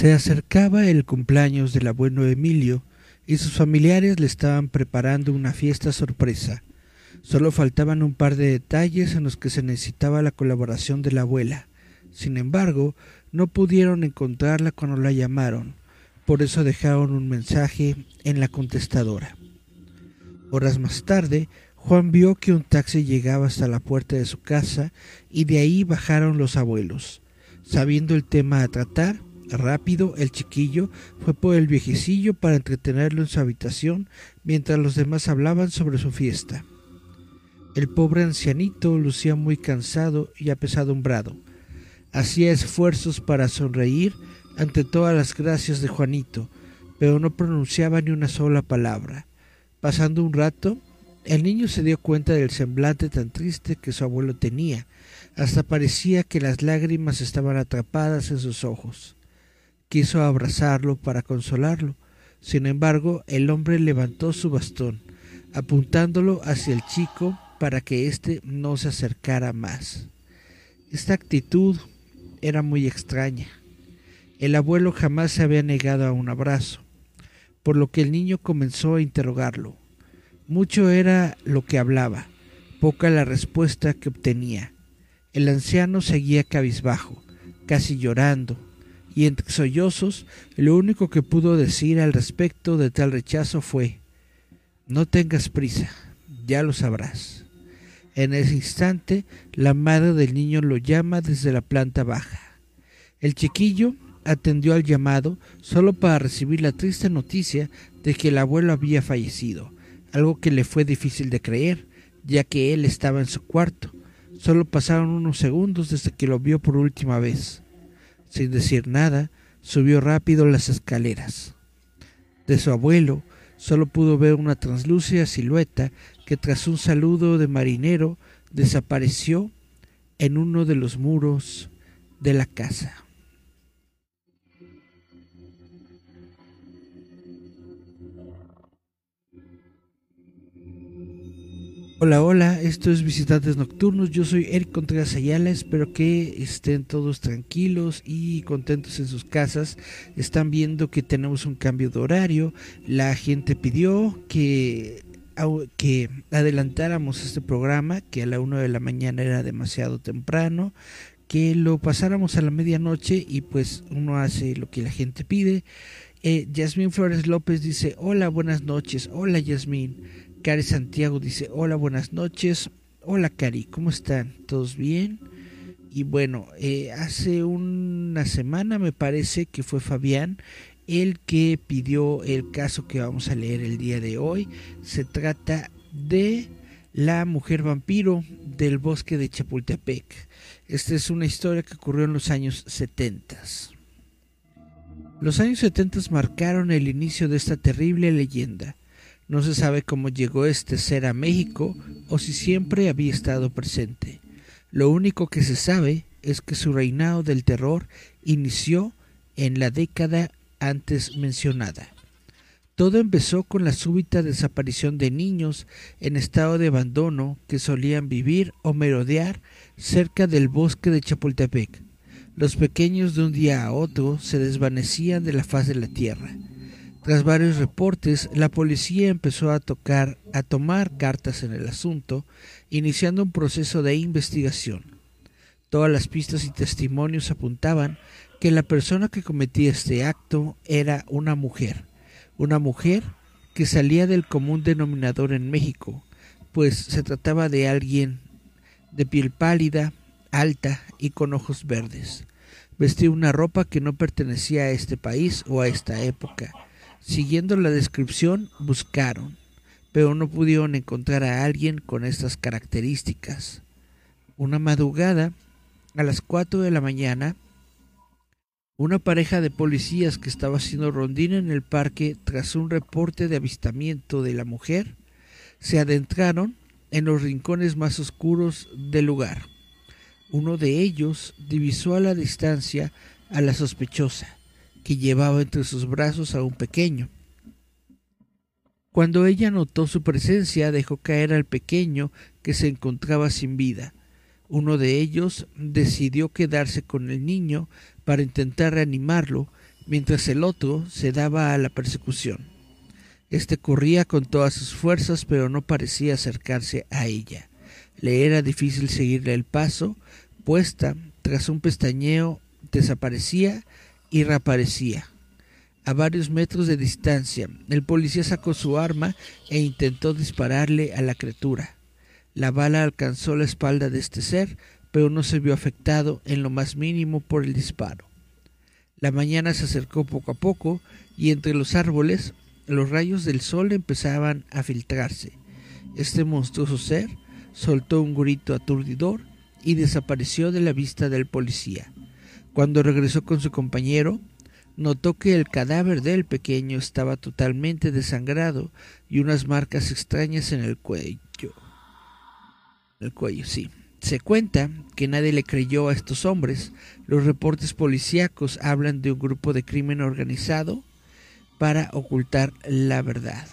Se acercaba el cumpleaños del abuelo Emilio y sus familiares le estaban preparando una fiesta sorpresa. Solo faltaban un par de detalles en los que se necesitaba la colaboración de la abuela. Sin embargo, no pudieron encontrarla cuando la llamaron, por eso dejaron un mensaje en la contestadora. Horas más tarde, Juan vio que un taxi llegaba hasta la puerta de su casa y de ahí bajaron los abuelos. Sabiendo el tema a tratar, Rápido, el chiquillo fue por el viejecillo para entretenerlo en su habitación mientras los demás hablaban sobre su fiesta. El pobre ancianito lucía muy cansado y apesadumbrado. Hacía esfuerzos para sonreír ante todas las gracias de Juanito, pero no pronunciaba ni una sola palabra. Pasando un rato, el niño se dio cuenta del semblante tan triste que su abuelo tenía, hasta parecía que las lágrimas estaban atrapadas en sus ojos quiso abrazarlo para consolarlo. Sin embargo, el hombre levantó su bastón, apuntándolo hacia el chico para que éste no se acercara más. Esta actitud era muy extraña. El abuelo jamás se había negado a un abrazo, por lo que el niño comenzó a interrogarlo. Mucho era lo que hablaba, poca la respuesta que obtenía. El anciano seguía cabizbajo, casi llorando, y entre sollozos lo único que pudo decir al respecto de tal rechazo fue No tengas prisa, ya lo sabrás. En ese instante la madre del niño lo llama desde la planta baja. El chiquillo atendió al llamado solo para recibir la triste noticia de que el abuelo había fallecido, algo que le fue difícil de creer, ya que él estaba en su cuarto. Solo pasaron unos segundos desde que lo vio por última vez. Sin decir nada, subió rápido las escaleras. De su abuelo solo pudo ver una translúcida silueta que tras un saludo de marinero desapareció en uno de los muros de la casa. Hola, hola, esto es Visitantes Nocturnos, yo soy Eric Contreras Ayala, espero que estén todos tranquilos y contentos en sus casas. Están viendo que tenemos un cambio de horario, la gente pidió que, adelantáramos este programa, que a la una de la mañana era demasiado temprano, que lo pasáramos a la medianoche y pues uno hace lo que la gente pide. Eh, Yasmín Flores López dice, hola, buenas noches, hola Yasmín. Cari Santiago dice, hola, buenas noches. Hola Cari, ¿cómo están? ¿Todos bien? Y bueno, eh, hace una semana me parece que fue Fabián el que pidió el caso que vamos a leer el día de hoy. Se trata de la mujer vampiro del bosque de Chapultepec. Esta es una historia que ocurrió en los años 70. Los años 70 marcaron el inicio de esta terrible leyenda. No se sabe cómo llegó este ser a México o si siempre había estado presente. Lo único que se sabe es que su reinado del terror inició en la década antes mencionada. Todo empezó con la súbita desaparición de niños en estado de abandono que solían vivir o merodear cerca del bosque de Chapultepec. Los pequeños de un día a otro se desvanecían de la faz de la tierra. Tras varios reportes, la policía empezó a tocar a tomar cartas en el asunto, iniciando un proceso de investigación. Todas las pistas y testimonios apuntaban que la persona que cometía este acto era una mujer, una mujer que salía del común denominador en México, pues se trataba de alguien de piel pálida, alta y con ojos verdes. Vestía una ropa que no pertenecía a este país o a esta época Siguiendo la descripción, buscaron, pero no pudieron encontrar a alguien con estas características. Una madrugada, a las 4 de la mañana, una pareja de policías que estaba haciendo rondín en el parque tras un reporte de avistamiento de la mujer, se adentraron en los rincones más oscuros del lugar. Uno de ellos divisó a la distancia a la sospechosa que llevaba entre sus brazos a un pequeño. Cuando ella notó su presencia, dejó caer al pequeño que se encontraba sin vida. Uno de ellos decidió quedarse con el niño para intentar reanimarlo mientras el otro se daba a la persecución. Este corría con todas sus fuerzas, pero no parecía acercarse a ella. Le era difícil seguirle el paso, puesta, tras un pestañeo, desaparecía y reaparecía. A varios metros de distancia, el policía sacó su arma e intentó dispararle a la criatura. La bala alcanzó la espalda de este ser, pero no se vio afectado en lo más mínimo por el disparo. La mañana se acercó poco a poco y entre los árboles los rayos del sol empezaban a filtrarse. Este monstruoso ser soltó un grito aturdidor y desapareció de la vista del policía. Cuando regresó con su compañero, notó que el cadáver del pequeño estaba totalmente desangrado y unas marcas extrañas en el cuello. El cuello, sí. Se cuenta que nadie le creyó a estos hombres. Los reportes policíacos hablan de un grupo de crimen organizado para ocultar la verdad.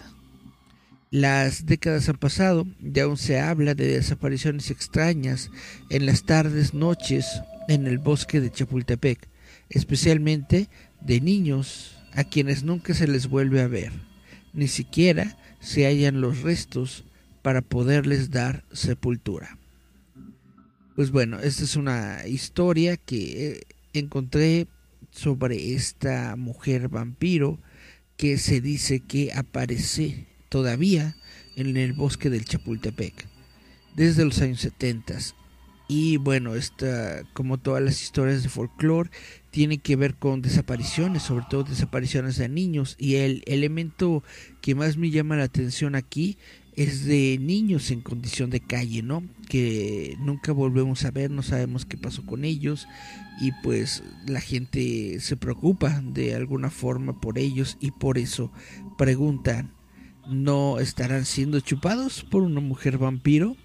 Las décadas han pasado y aún se habla de desapariciones extrañas en las tardes, noches en el bosque de Chapultepec, especialmente de niños a quienes nunca se les vuelve a ver, ni siquiera se hallan los restos para poderles dar sepultura. Pues bueno, esta es una historia que eh, encontré sobre esta mujer vampiro que se dice que aparece todavía en el bosque del Chapultepec desde los años 70. Y bueno, esta, como todas las historias de folclore, tiene que ver con desapariciones, sobre todo desapariciones de niños. Y el elemento que más me llama la atención aquí es de niños en condición de calle, ¿no? Que nunca volvemos a ver, no sabemos qué pasó con ellos y pues la gente se preocupa de alguna forma por ellos y por eso preguntan, ¿no estarán siendo chupados por una mujer vampiro?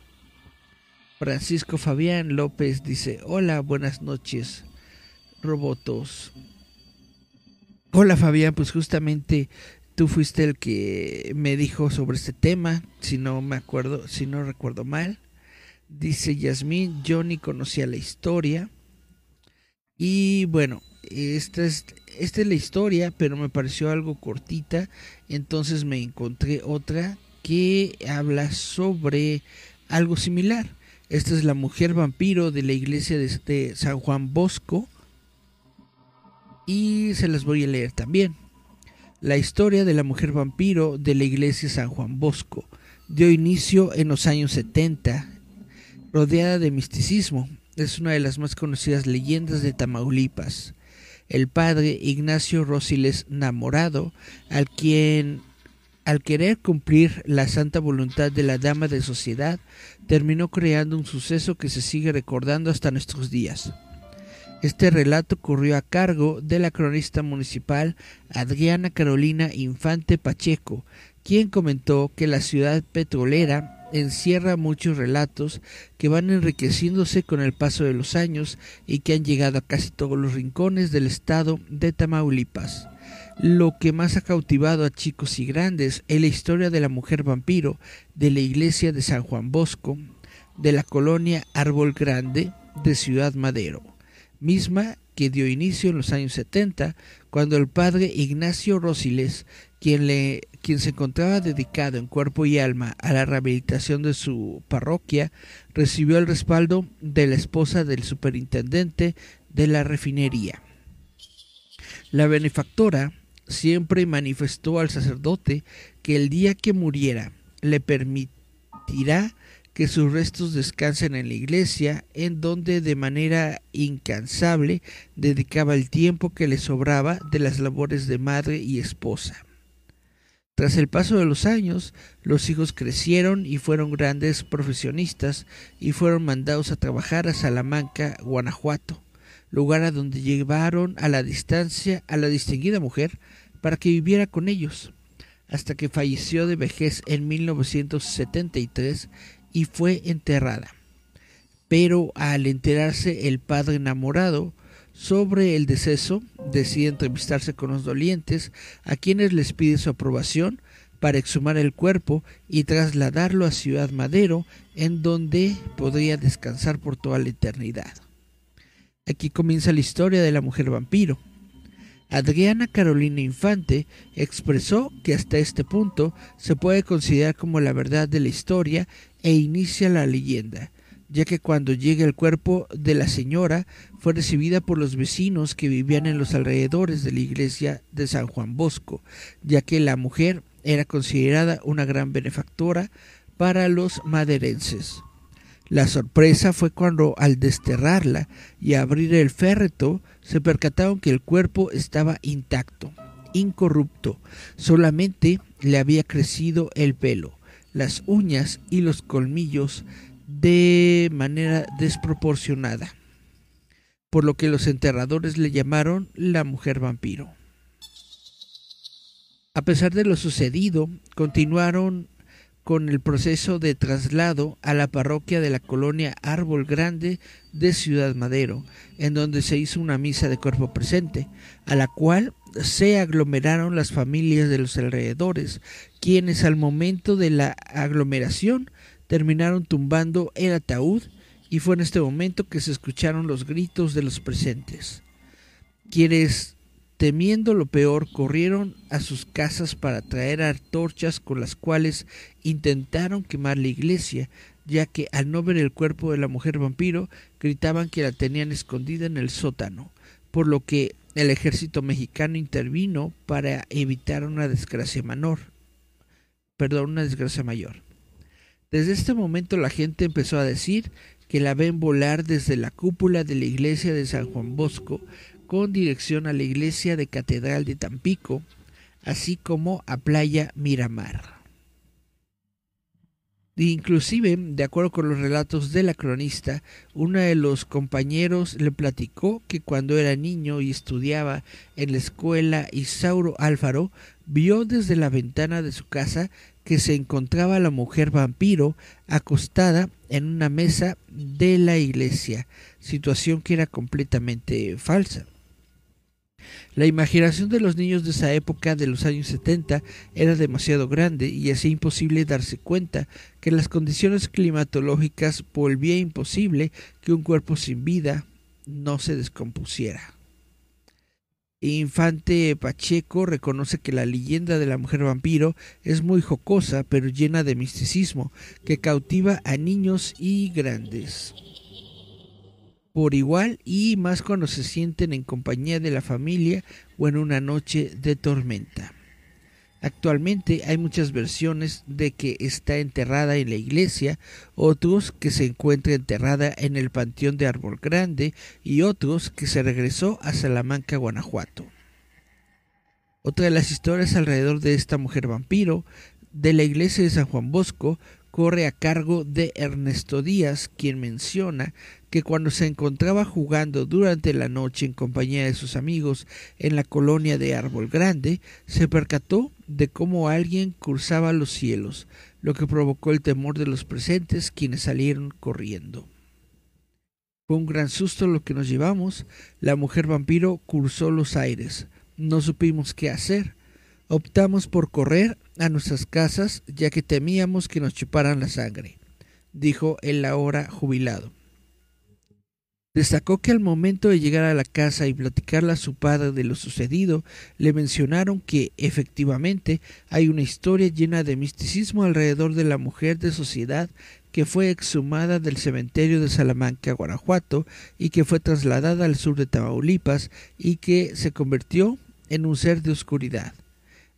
Francisco Fabián López dice, hola, buenas noches, robotos. Hola Fabián, pues justamente Tú fuiste el que me dijo sobre este tema, si no me acuerdo, si no recuerdo mal. Dice Yasmín, yo ni conocía la historia. Y bueno, esta es, esta es la historia, pero me pareció algo cortita. Entonces me encontré otra que habla sobre algo similar. Esta es la mujer vampiro de la iglesia de San Juan Bosco. Y se las voy a leer también. La historia de la mujer vampiro de la iglesia San Juan Bosco dio inicio en los años 70, rodeada de misticismo. Es una de las más conocidas leyendas de Tamaulipas. El padre Ignacio Rosiles Namorado, al quien al querer cumplir la santa voluntad de la dama de sociedad, terminó creando un suceso que se sigue recordando hasta nuestros días. Este relato corrió a cargo de la cronista municipal Adriana Carolina Infante Pacheco, quien comentó que la ciudad petrolera encierra muchos relatos que van enriqueciéndose con el paso de los años y que han llegado a casi todos los rincones del estado de Tamaulipas. Lo que más ha cautivado a chicos y grandes es la historia de la mujer vampiro de la iglesia de San Juan Bosco, de la colonia Árbol Grande de Ciudad Madero misma que dio inicio en los años 70, cuando el padre Ignacio Rosiles, quien, le, quien se encontraba dedicado en cuerpo y alma a la rehabilitación de su parroquia, recibió el respaldo de la esposa del superintendente de la refinería. La benefactora siempre manifestó al sacerdote que el día que muriera le permitirá que sus restos descansen en la iglesia, en donde de manera incansable dedicaba el tiempo que le sobraba de las labores de madre y esposa. Tras el paso de los años, los hijos crecieron y fueron grandes profesionistas y fueron mandados a trabajar a Salamanca, Guanajuato, lugar a donde llevaron a la distancia a la distinguida mujer para que viviera con ellos, hasta que falleció de vejez en 1973 y fue enterrada. Pero al enterarse el padre enamorado sobre el deceso, decide entrevistarse con los dolientes, a quienes les pide su aprobación para exhumar el cuerpo y trasladarlo a Ciudad Madero, en donde podría descansar por toda la eternidad. Aquí comienza la historia de la mujer vampiro. Adriana Carolina Infante expresó que hasta este punto se puede considerar como la verdad de la historia e inicia la leyenda, ya que cuando llega el cuerpo de la señora fue recibida por los vecinos que vivían en los alrededores de la iglesia de San Juan Bosco, ya que la mujer era considerada una gran benefactora para los maderenses. La sorpresa fue cuando al desterrarla y abrir el féretro se percataron que el cuerpo estaba intacto, incorrupto, solamente le había crecido el pelo, las uñas y los colmillos de manera desproporcionada, por lo que los enterradores le llamaron la mujer vampiro. A pesar de lo sucedido, continuaron con el proceso de traslado a la parroquia de la colonia Árbol Grande de Ciudad Madero, en donde se hizo una misa de cuerpo presente, a la cual se aglomeraron las familias de los alrededores, quienes al momento de la aglomeración terminaron tumbando el ataúd y fue en este momento que se escucharon los gritos de los presentes, quienes temiendo lo peor, corrieron a sus casas para traer antorchas con las cuales intentaron quemar la iglesia, ya que al no ver el cuerpo de la mujer vampiro, gritaban que la tenían escondida en el sótano, por lo que el ejército mexicano intervino para evitar una desgracia menor. Perdón, una desgracia mayor. Desde este momento la gente empezó a decir que la ven volar desde la cúpula de la iglesia de San Juan Bosco con dirección a la iglesia de Catedral de Tampico, así como a Playa Miramar. Inclusive, de acuerdo con los relatos de la cronista, uno de los compañeros le platicó que cuando era niño y estudiaba en la escuela Isauro Álvaro, vio desde la ventana de su casa que se encontraba la mujer vampiro acostada en una mesa de la iglesia, situación que era completamente falsa. La imaginación de los niños de esa época de los años 70 era demasiado grande y hacía imposible darse cuenta que las condiciones climatológicas volvía imposible que un cuerpo sin vida no se descompusiera. Infante Pacheco reconoce que la leyenda de la mujer vampiro es muy jocosa pero llena de misticismo que cautiva a niños y grandes por igual y más cuando se sienten en compañía de la familia o en una noche de tormenta. Actualmente hay muchas versiones de que está enterrada en la iglesia, otros que se encuentra enterrada en el Panteón de Árbol Grande y otros que se regresó a Salamanca, Guanajuato. Otra de las historias alrededor de esta mujer vampiro de la iglesia de San Juan Bosco corre a cargo de Ernesto Díaz, quien menciona que cuando se encontraba jugando durante la noche en compañía de sus amigos en la colonia de Árbol Grande, se percató de cómo alguien cruzaba los cielos, lo que provocó el temor de los presentes, quienes salieron corriendo. Fue un gran susto lo que nos llevamos. La mujer vampiro cruzó los aires. No supimos qué hacer. Optamos por correr a nuestras casas ya que temíamos que nos chuparan la sangre, dijo el ahora jubilado. Destacó que al momento de llegar a la casa y platicarle a su padre de lo sucedido, le mencionaron que efectivamente hay una historia llena de misticismo alrededor de la mujer de sociedad que fue exhumada del cementerio de Salamanca, Guanajuato, y que fue trasladada al sur de Tamaulipas y que se convirtió en un ser de oscuridad,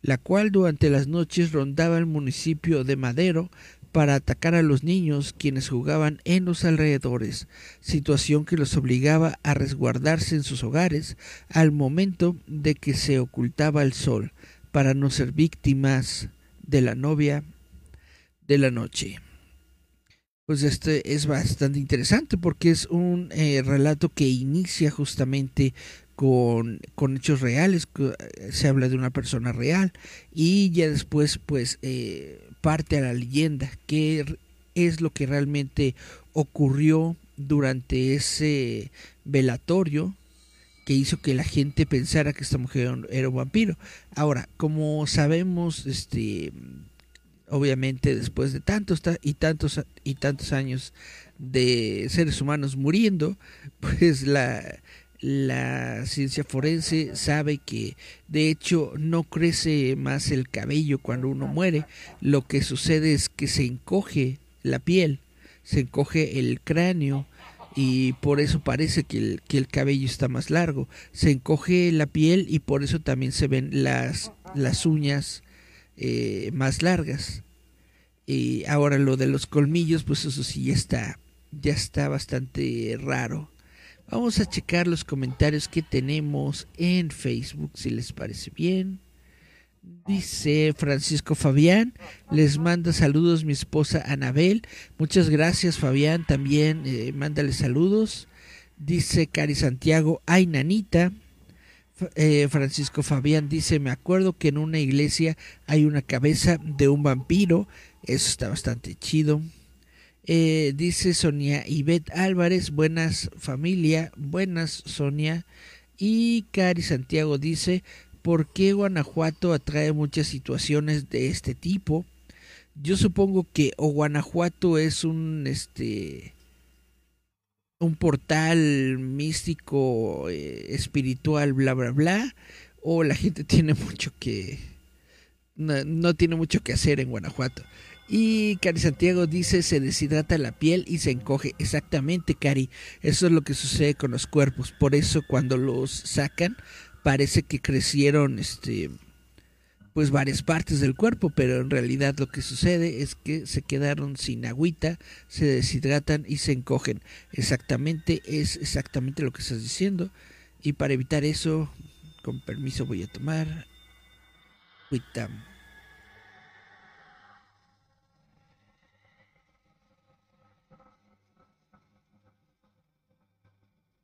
la cual durante las noches rondaba el municipio de Madero para atacar a los niños quienes jugaban en los alrededores, situación que los obligaba a resguardarse en sus hogares al momento de que se ocultaba el sol, para no ser víctimas de la novia de la noche. Pues este es bastante interesante porque es un eh, relato que inicia justamente con, con, hechos reales, se habla de una persona real y ya después pues eh, parte a la leyenda, qué es lo que realmente ocurrió durante ese velatorio que hizo que la gente pensara que esta mujer era un vampiro. Ahora, como sabemos, este obviamente después de tantos y tantos y tantos años de seres humanos muriendo, pues la la ciencia forense sabe que de hecho no crece más el cabello cuando uno muere, lo que sucede es que se encoge la piel, se encoge el cráneo y por eso parece que el, que el cabello está más largo, se encoge la piel y por eso también se ven las, las uñas eh, más largas. Y ahora lo de los colmillos, pues eso sí ya está, ya está bastante raro. Vamos a checar los comentarios que tenemos en Facebook, si les parece bien. Dice Francisco Fabián, les manda saludos mi esposa Anabel. Muchas gracias Fabián, también eh, mándale saludos. Dice Cari Santiago, ay nanita. Eh, Francisco Fabián dice, me acuerdo que en una iglesia hay una cabeza de un vampiro. Eso está bastante chido. Eh, dice Sonia Ivette Álvarez, buenas familia, buenas Sonia. Y Cari Santiago dice, ¿por qué Guanajuato atrae muchas situaciones de este tipo? Yo supongo que o Guanajuato es un este un portal místico, eh, espiritual, bla bla bla, o la gente tiene mucho que no tiene mucho que hacer en Guanajuato. Y Cari Santiago dice, se deshidrata la piel y se encoge. Exactamente, Cari. Eso es lo que sucede con los cuerpos. Por eso cuando los sacan, parece que crecieron este pues varias partes del cuerpo, pero en realidad lo que sucede es que se quedaron sin agüita, se deshidratan y se encogen. Exactamente, es exactamente lo que estás diciendo. Y para evitar eso, con permiso voy a tomar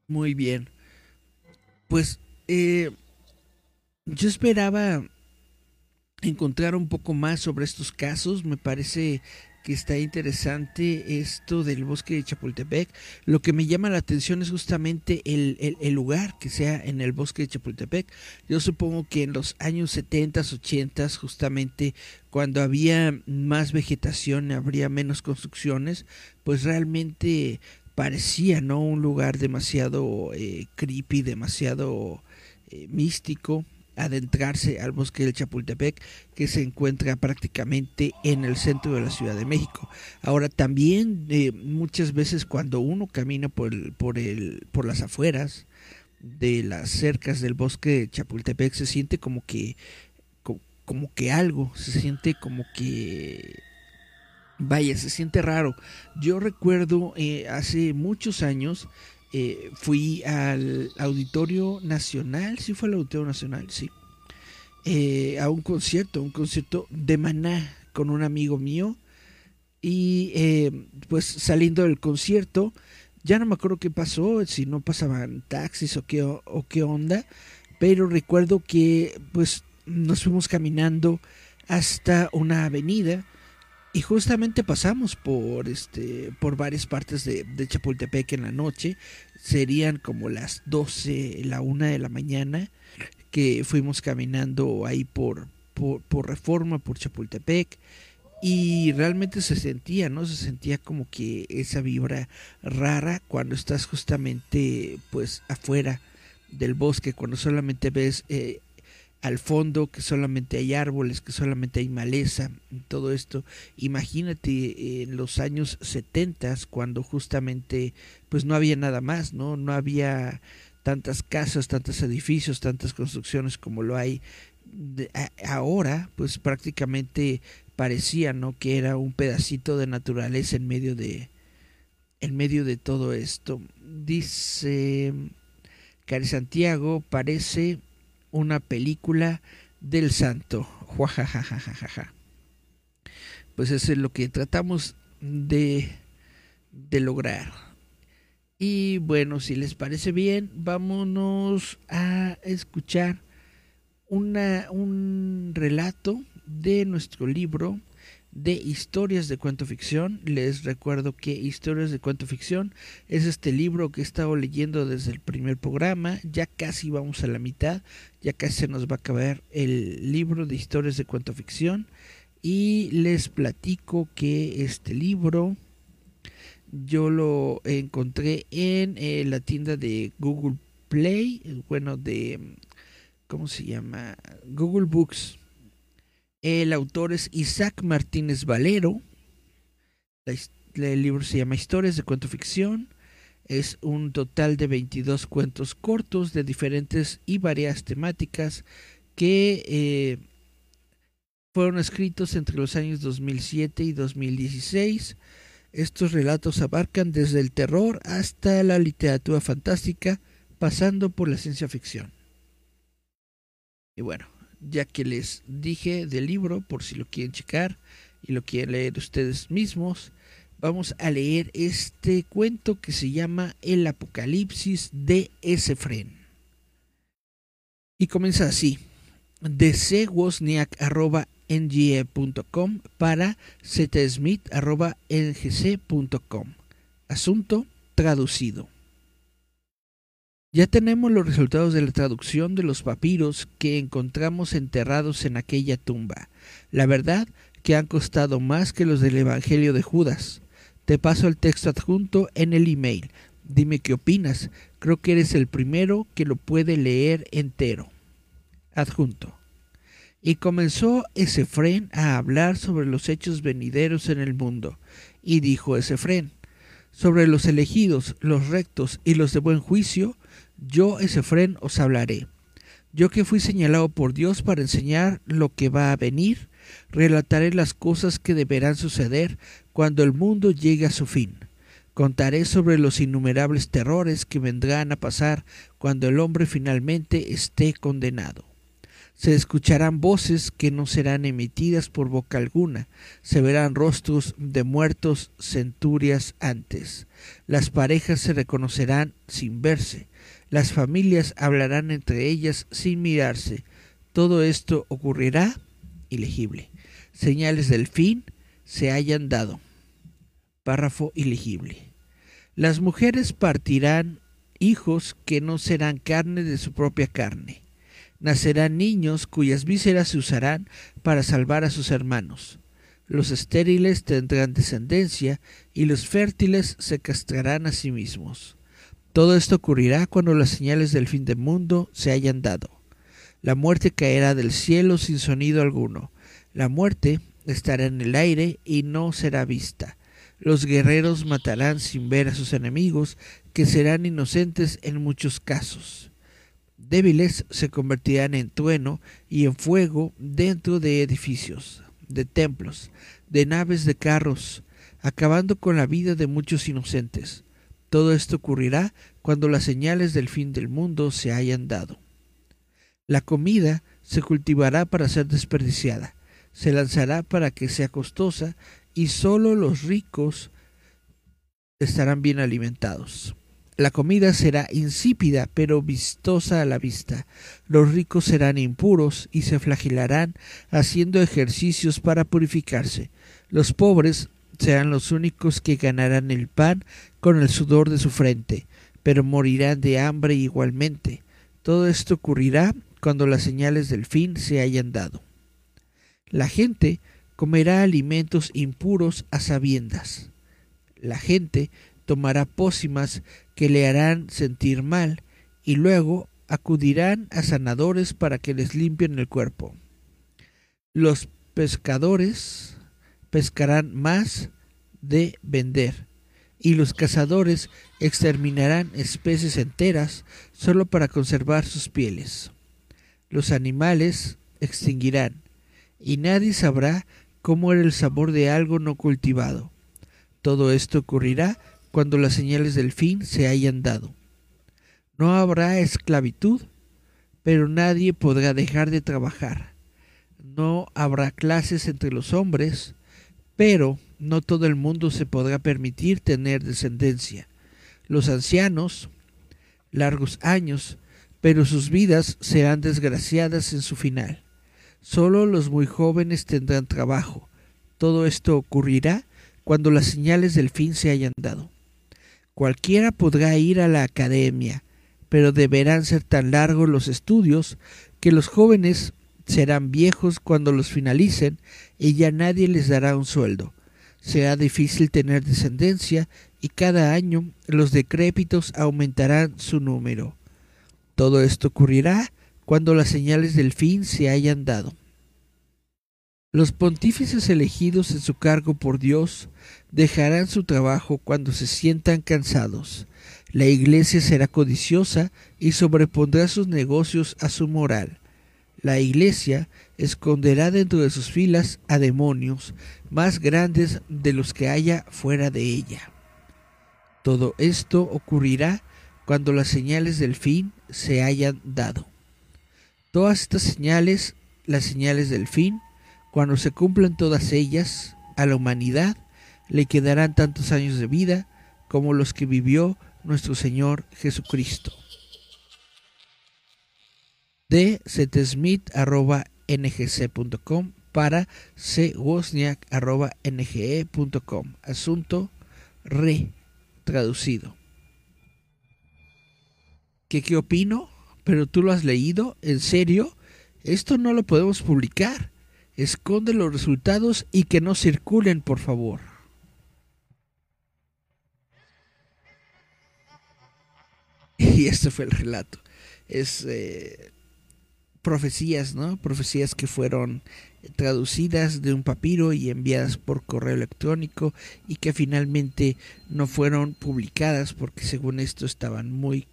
Muy bien. Pues eh, yo esperaba encontrar un poco más sobre estos casos. Me parece que está interesante esto del bosque de Chapultepec. Lo que me llama la atención es justamente el, el, lugar que sea en el bosque de Chapultepec. Yo supongo que en los años 70, 80, justamente cuando había más vegetación, habría menos construcciones, pues realmente parecía no un lugar demasiado eh, creepy, demasiado eh, místico adentrarse al bosque del Chapultepec que se encuentra prácticamente en el centro de la Ciudad de México. Ahora también eh, muchas veces cuando uno camina por el, por el por las afueras de las cercas del bosque de Chapultepec se siente como que como que algo, se siente como que vaya, se siente raro. Yo recuerdo eh, hace muchos años eh, fui al Auditorio Nacional, sí fue al Auditorio Nacional, sí, eh, a un concierto, un concierto de Maná con un amigo mío. Y pues saliendo del concierto, ya no me acuerdo qué pasó, si no pasaban taxis o qué, o qué onda, pero recuerdo que pues nos fuimos caminando hasta una avenida y justamente pasamos por este por varias partes de, Chapultepec en la noche serían como las 12 la una de la mañana que fuimos caminando ahí por, por, Reforma por Chapultepec y realmente se sentía, ¿no? Se sentía como que esa vibra rara cuando estás justamente pues afuera del bosque, cuando solamente ves eh, al fondo que solamente hay árboles, que solamente hay maleza, todo esto. Imagínate en los años 70 cuando justamente pues no había nada más, ¿no? No había tantas casas, tantos edificios, tantas construcciones como lo hay ahora, pues prácticamente parecía, ¿no? que era un pedacito de naturaleza en medio de en medio de todo esto. Dice Cari Santiago, parece una película del santo. Pues eso es lo que tratamos de, de lograr. Y bueno, si les parece bien, vámonos a escuchar una, un relato de nuestro libro de historias de cuento ficción. Les recuerdo que Historias de cuento ficción es este libro que he estado leyendo desde el primer programa. Ya casi vamos a la mitad, ya casi se nos va a acabar el libro de historias de cuento ficción. Y les platico que este libro yo lo encontré en eh, la tienda de Google Play, bueno, de, ¿cómo se llama? Google Books. El autor es Isaac Martínez Valero. el libro se llama Historias de Cuento Ficción. Es un total de 22 cuentos cortos de diferentes y variadas temáticas que eh, fueron escritos entre los años 2007 y 2016. Estos relatos abarcan desde el terror hasta la literatura fantástica, pasando por la ciencia ficción. Y bueno, ya que les dije del libro, por si lo quieren checar y lo quieren leer ustedes mismos, vamos a leer este cuento que se llama El Apocalipsis de Esefren. Y comienza así. De nga.com para zsmith.ngc.com. Asunto traducido. Ya tenemos los resultados de la traducción de los papiros que encontramos enterrados en aquella tumba. La verdad que han costado más que los del Evangelio de Judas. Te paso el texto adjunto en el email. Dime qué opinas. Creo que eres el primero que lo puede leer entero. Adjunto. Y comenzó Esefrén a hablar sobre los hechos venideros en el mundo. Y dijo Esefrén, sobre los elegidos, los rectos y los de buen juicio, yo Esefrén os hablaré. Yo que fui señalado por Dios para enseñar lo que va a venir, relataré las cosas que deberán suceder cuando el mundo llegue a su fin. Contaré sobre los innumerables terrores que vendrán a pasar cuando el hombre finalmente esté condenado. Se escucharán voces que no serán emitidas por boca alguna, se verán rostros de muertos centurias antes. Las parejas se reconocerán sin verse, las familias hablarán entre ellas sin mirarse. Todo esto ocurrirá ilegible. Señales del fin se hayan dado. Párrafo ilegible. Las mujeres partirán hijos que no serán carne de su propia carne nacerán niños cuyas vísceras se usarán para salvar a sus hermanos. Los estériles tendrán descendencia y los fértiles se castrarán a sí mismos. Todo esto ocurrirá cuando las señales del fin del mundo se hayan dado. La muerte caerá del cielo sin sonido alguno. La muerte estará en el aire y no será vista. Los guerreros matarán sin ver a sus enemigos, que serán inocentes en muchos casos débiles se convertirán en trueno y en fuego dentro de edificios, de templos, de naves de carros, acabando con la vida de muchos inocentes. Todo esto ocurrirá cuando las señales del fin del mundo se hayan dado. La comida se cultivará para ser desperdiciada, se lanzará para que sea costosa y sólo los ricos estarán bien alimentados. La comida será insípida pero vistosa a la vista. Los ricos serán impuros y se flagelarán haciendo ejercicios para purificarse. Los pobres serán los únicos que ganarán el pan con el sudor de su frente, pero morirán de hambre igualmente. Todo esto ocurrirá cuando las señales del fin se hayan dado. La gente comerá alimentos impuros a sabiendas. La gente tomará pócimas que le harán sentir mal y luego acudirán a sanadores para que les limpien el cuerpo. Los pescadores pescarán más de vender y los cazadores exterminarán especies enteras solo para conservar sus pieles. Los animales extinguirán y nadie sabrá cómo era el sabor de algo no cultivado. Todo esto ocurrirá cuando las señales del fin se hayan dado. No habrá esclavitud, pero nadie podrá dejar de trabajar. No habrá clases entre los hombres, pero no todo el mundo se podrá permitir tener descendencia. Los ancianos, largos años, pero sus vidas serán desgraciadas en su final. Solo los muy jóvenes tendrán trabajo. Todo esto ocurrirá cuando las señales del fin se hayan dado. Cualquiera podrá ir a la academia, pero deberán ser tan largos los estudios que los jóvenes serán viejos cuando los finalicen y ya nadie les dará un sueldo. Será difícil tener descendencia y cada año los decrépitos aumentarán su número. Todo esto ocurrirá cuando las señales del fin se hayan dado. Los pontífices elegidos en su cargo por Dios dejarán su trabajo cuando se sientan cansados. La iglesia será codiciosa y sobrepondrá sus negocios a su moral. La iglesia esconderá dentro de sus filas a demonios más grandes de los que haya fuera de ella. Todo esto ocurrirá cuando las señales del fin se hayan dado. Todas estas señales, las señales del fin, cuando se cumplan todas ellas, a la humanidad le quedarán tantos años de vida como los que vivió nuestro Señor Jesucristo. De setesmith.ngc.com para cwosniak.nge.com. Asunto re traducido. ¿Qué, ¿Qué opino? ¿Pero tú lo has leído? ¿En serio? Esto no lo podemos publicar. Esconde los resultados y que no circulen, por favor. Y este fue el relato. Es eh, profecías, ¿no? Profecías que fueron traducidas de un papiro y enviadas por correo electrónico y que finalmente no fueron publicadas porque según esto estaban muy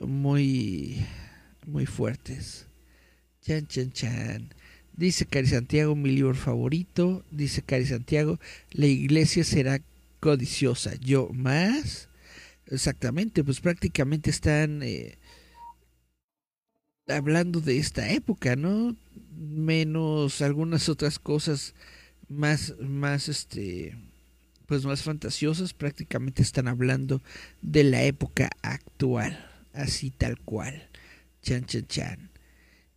muy muy fuertes. Chan chan chan. Dice Cari Santiago, mi libro favorito. Dice Cari Santiago, la iglesia será codiciosa. Yo más. Exactamente, pues prácticamente están eh, hablando de esta época, ¿no? Menos algunas otras cosas más, más, este, pues más fantasiosas, prácticamente están hablando de la época actual, así tal cual. Chan, chan, chan.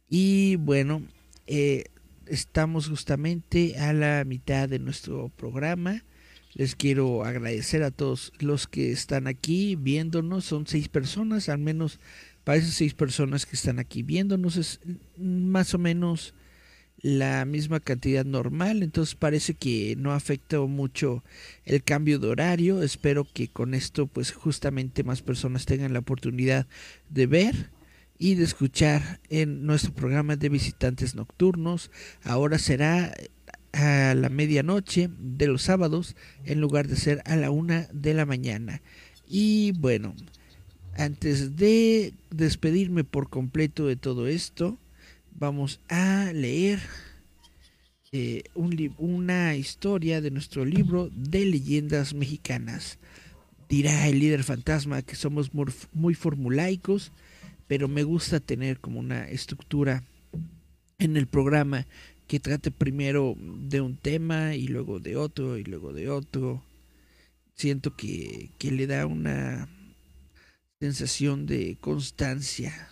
Y bueno, eh, estamos justamente a la mitad de nuestro programa. Les quiero agradecer a todos los que están aquí viéndonos. Son seis personas, al menos para esas seis personas que están aquí viéndonos es más o menos la misma cantidad normal, entonces parece que no afecta mucho el cambio de horario. Espero que con esto pues justamente más personas tengan la oportunidad de ver y de escuchar en nuestro programa de visitantes nocturnos. Ahora será a la medianoche de los sábados en lugar de ser a la una de la mañana. Y bueno, antes de despedirme por completo de todo esto, vamos a leer eh, una historia de nuestro libro de leyendas mexicanas. Dirá el líder fantasma que somos muy formulaicos, pero me gusta tener como una estructura en el programa que trate primero de un tema y luego de otro y luego de otro. Siento que, que le da una sensación de constancia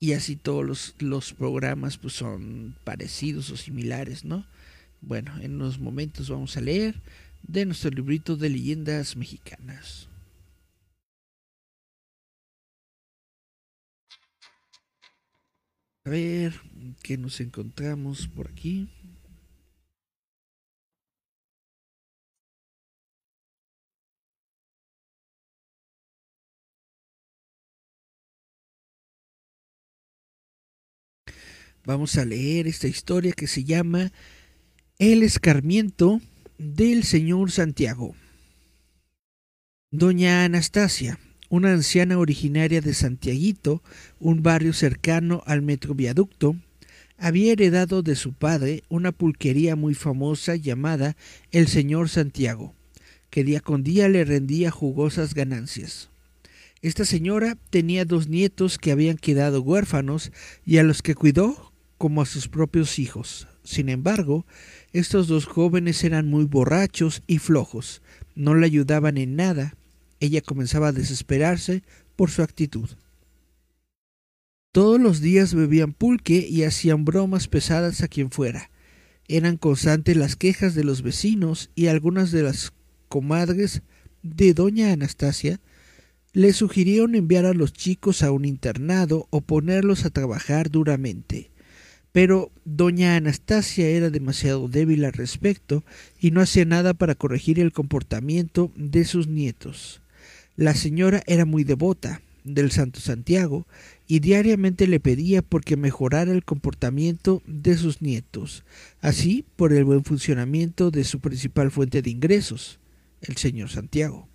y así todos los, los, programas pues son parecidos o similares, ¿no? Bueno, en unos momentos vamos a leer de nuestro librito de leyendas mexicanas. A ver, ¿qué nos encontramos por aquí? Vamos a leer esta historia que se llama El escarmiento del señor Santiago. Doña Anastasia, una anciana originaria de Santiaguito, un barrio cercano al metro viaducto, había heredado de su padre una pulquería muy famosa llamada El Señor Santiago, que día con día le rendía jugosas ganancias. Esta señora tenía dos nietos que habían quedado huérfanos y a los que cuidó como a sus propios hijos. Sin embargo, estos dos jóvenes eran muy borrachos y flojos, no le ayudaban en nada. Ella comenzaba a desesperarse por su actitud. Todos los días bebían pulque y hacían bromas pesadas a quien fuera. Eran constantes las quejas de los vecinos y algunas de las comadres de doña Anastasia le sugirieron enviar a los chicos a un internado o ponerlos a trabajar duramente. Pero doña Anastasia era demasiado débil al respecto y no hacía nada para corregir el comportamiento de sus nietos. La señora era muy devota, del Santo Santiago y diariamente le pedía porque mejorara el comportamiento de sus nietos, así por el buen funcionamiento de su principal fuente de ingresos, el señor Santiago.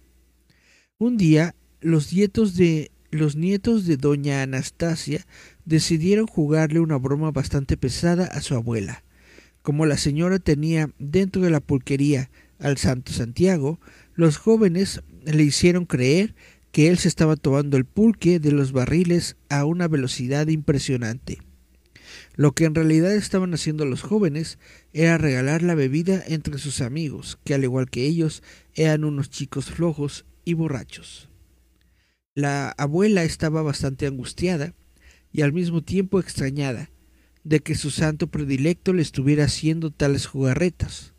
Un día, los nietos de los nietos de doña Anastasia decidieron jugarle una broma bastante pesada a su abuela. Como la señora tenía dentro de la pulquería al Santo Santiago, los jóvenes le hicieron creer que él se estaba tomando el pulque de los barriles a una velocidad impresionante. Lo que en realidad estaban haciendo los jóvenes era regalar la bebida entre sus amigos, que al igual que ellos eran unos chicos flojos y borrachos. La abuela estaba bastante angustiada y al mismo tiempo extrañada de que su santo predilecto le estuviera haciendo tales jugarretas.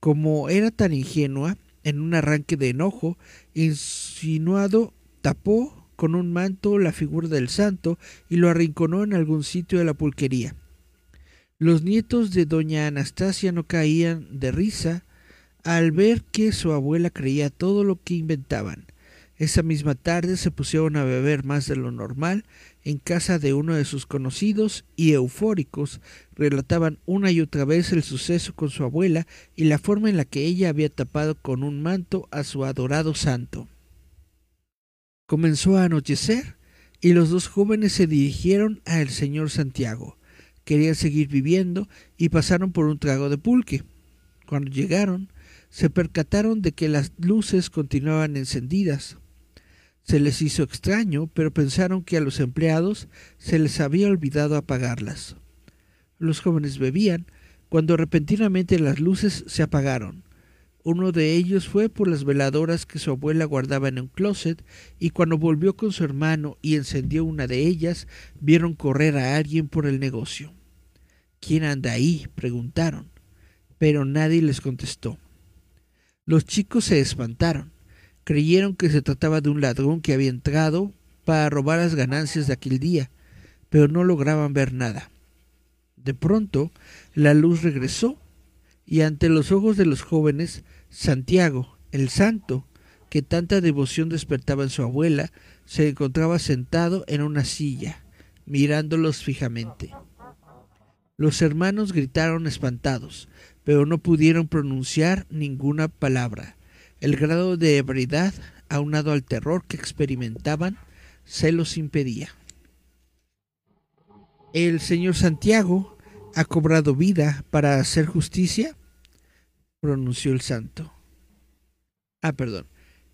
Como era tan ingenua, en un arranque de enojo, insinuado, tapó con un manto la figura del santo y lo arrinconó en algún sitio de la pulquería. Los nietos de doña Anastasia no caían de risa al ver que su abuela creía todo lo que inventaban. Esa misma tarde se pusieron a beber más de lo normal en casa de uno de sus conocidos y eufóricos relataban una y otra vez el suceso con su abuela y la forma en la que ella había tapado con un manto a su adorado santo. Comenzó a anochecer y los dos jóvenes se dirigieron a el señor Santiago. Querían seguir viviendo y pasaron por un trago de pulque. Cuando llegaron, se percataron de que las luces continuaban encendidas. Se les hizo extraño, pero pensaron que a los empleados se les había olvidado apagarlas. Los jóvenes bebían cuando repentinamente las luces se apagaron. Uno de ellos fue por las veladoras que su abuela guardaba en un closet y cuando volvió con su hermano y encendió una de ellas, vieron correr a alguien por el negocio. ¿Quién anda ahí? preguntaron, pero nadie les contestó. Los chicos se espantaron creyeron que se trataba de un ladrón que había entrado para robar las ganancias de aquel día, pero no lograban ver nada. De pronto, la luz regresó y ante los ojos de los jóvenes, Santiago, el santo, que tanta devoción despertaba en su abuela, se encontraba sentado en una silla, mirándolos fijamente. Los hermanos gritaron espantados, pero no pudieron pronunciar ninguna palabra. El grado de ebriedad, aunado al terror que experimentaban, se los impedía. El señor Santiago ha cobrado vida para hacer justicia, pronunció el santo. Ah, perdón,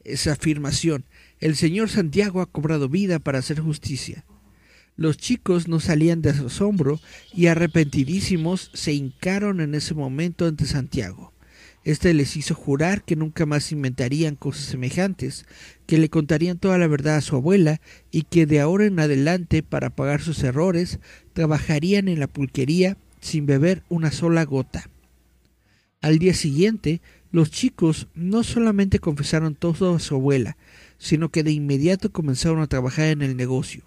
esa afirmación. El señor Santiago ha cobrado vida para hacer justicia. Los chicos no salían de su asombro y arrepentidísimos se hincaron en ese momento ante Santiago. Este les hizo jurar que nunca más inventarían cosas semejantes, que le contarían toda la verdad a su abuela y que de ahora en adelante, para pagar sus errores, trabajarían en la pulquería sin beber una sola gota. Al día siguiente, los chicos no solamente confesaron todo a su abuela, sino que de inmediato comenzaron a trabajar en el negocio.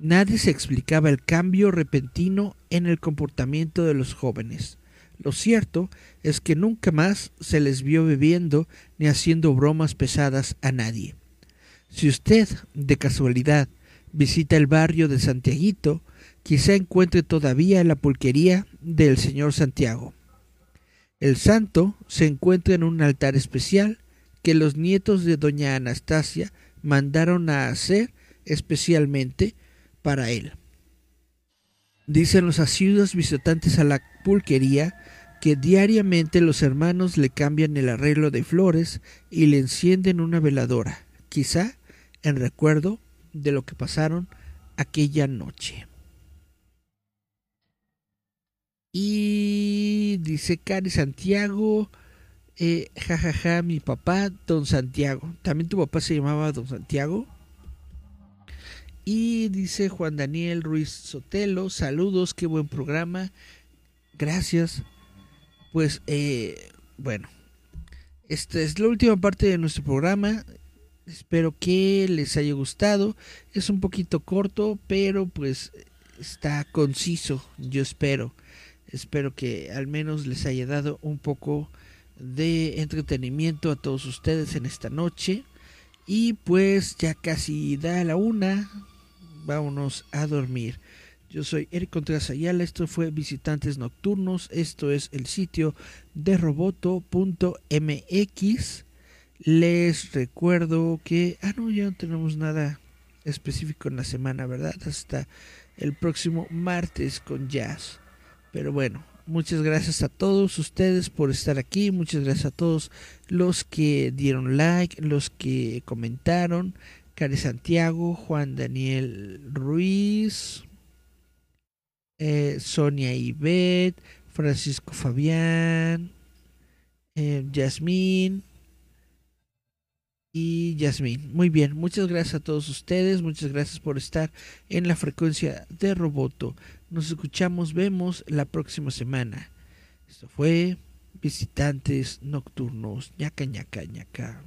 Nadie se explicaba el cambio repentino en el comportamiento de los jóvenes. Lo cierto es que nunca más se les vio bebiendo ni haciendo bromas pesadas a nadie. Si usted, de casualidad, visita el barrio de Santiaguito, quizá encuentre todavía la pulquería del señor Santiago. El santo se encuentra en un altar especial que los nietos de doña Anastasia mandaron a hacer especialmente para él. Dicen los asiduos visitantes a la pulquería que diariamente los hermanos le cambian el arreglo de flores y le encienden una veladora, quizá en recuerdo de lo que pasaron aquella noche. Y dice Cari Santiago, eh, jajaja, mi papá, don Santiago. ¿También tu papá se llamaba don Santiago? Y dice Juan Daniel Ruiz Sotelo, saludos, qué buen programa. Gracias. Pues eh, bueno, esta es la última parte de nuestro programa. Espero que les haya gustado. Es un poquito corto, pero pues está conciso, yo espero. Espero que al menos les haya dado un poco de entretenimiento a todos ustedes en esta noche. Y pues ya casi da la una, vámonos a dormir. Yo soy Eric Contreras Ayala, esto fue Visitantes Nocturnos, esto es el sitio de roboto.mx. Les recuerdo que, ah no, ya no tenemos nada específico en la semana, ¿verdad? Hasta el próximo martes con jazz. Pero bueno, muchas gracias a todos ustedes por estar aquí, muchas gracias a todos los que dieron like, los que comentaron, Cari Santiago, Juan Daniel Ruiz, eh, Sonia Ibet, Francisco Fabián, eh, Yasmín, y Yasmín. Muy bien, muchas gracias a todos ustedes, muchas gracias por estar en la frecuencia de Roboto. Nos escuchamos, vemos la próxima semana. Esto fue Visitantes Nocturnos, ñaca, ñaca, ñaca.